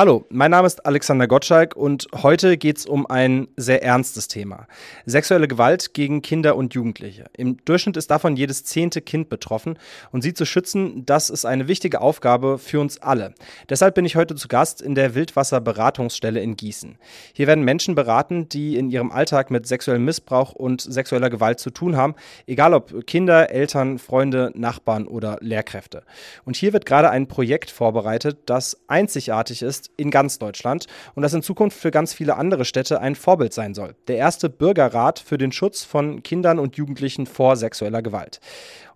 Hallo, mein Name ist Alexander Gottschalk und heute geht es um ein sehr ernstes Thema. Sexuelle Gewalt gegen Kinder und Jugendliche. Im Durchschnitt ist davon jedes zehnte Kind betroffen und sie zu schützen, das ist eine wichtige Aufgabe für uns alle. Deshalb bin ich heute zu Gast in der Wildwasserberatungsstelle in Gießen. Hier werden Menschen beraten, die in ihrem Alltag mit sexuellem Missbrauch und sexueller Gewalt zu tun haben, egal ob Kinder, Eltern, Freunde, Nachbarn oder Lehrkräfte. Und hier wird gerade ein Projekt vorbereitet, das einzigartig ist in ganz Deutschland und das in Zukunft für ganz viele andere Städte ein Vorbild sein soll. Der erste Bürgerrat für den Schutz von Kindern und Jugendlichen vor sexueller Gewalt.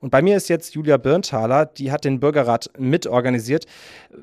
Und bei mir ist jetzt Julia Birnthaler, die hat den Bürgerrat mitorganisiert.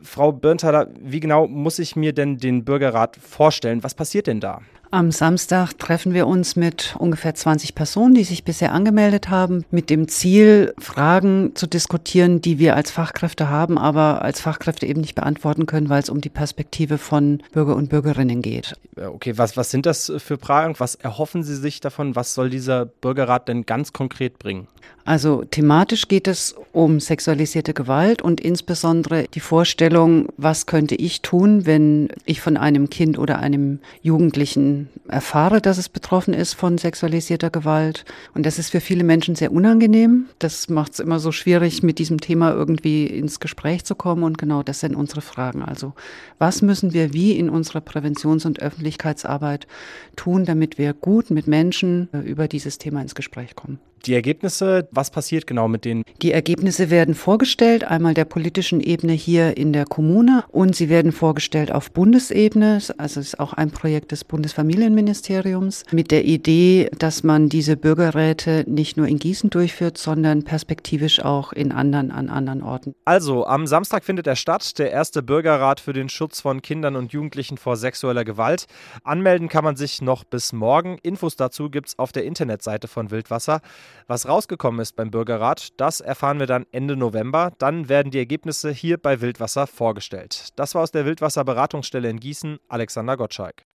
Frau Birnthaler, wie genau muss ich mir denn den Bürgerrat vorstellen? Was passiert denn da? Am Samstag treffen wir uns mit ungefähr 20 Personen, die sich bisher angemeldet haben, mit dem Ziel, Fragen zu diskutieren, die wir als Fachkräfte haben, aber als Fachkräfte eben nicht beantworten können, weil es um die Perspektive von Bürger und Bürgerinnen geht. Okay, was, was sind das für Fragen? Was erhoffen Sie sich davon? Was soll dieser Bürgerrat denn ganz konkret bringen? Also thematisch geht es um sexualisierte Gewalt und insbesondere die Vorstellung, was könnte ich tun, wenn ich von einem Kind oder einem Jugendlichen erfahre, dass es betroffen ist von sexualisierter Gewalt. Und das ist für viele Menschen sehr unangenehm. Das macht es immer so schwierig, mit diesem Thema irgendwie ins Gespräch zu kommen. Und genau das sind unsere Fragen. Also was müssen wir wie in unserer Präventions- und Öffentlichkeitsarbeit tun, damit wir gut mit Menschen äh, über dieses Thema ins Gespräch kommen? Die Ergebnisse, was passiert genau mit denen? Die Ergebnisse werden vorgestellt, einmal der politischen Ebene hier in der Kommune und sie werden vorgestellt auf Bundesebene. Also es ist auch ein Projekt des Bundesfamilienministeriums mit der Idee, dass man diese Bürgerräte nicht nur in Gießen durchführt, sondern perspektivisch auch in anderen, an anderen Orten. Also, am Samstag findet er statt, der erste Bürgerrat für den Schutz von Kindern und Jugendlichen vor sexueller Gewalt. Anmelden kann man sich noch bis morgen. Infos dazu gibt es auf der Internetseite von Wildwasser. Was rausgekommen ist beim Bürgerrat, das erfahren wir dann Ende November. Dann werden die Ergebnisse hier bei Wildwasser vorgestellt. Das war aus der Wildwasser Beratungsstelle in Gießen Alexander Gottschalk.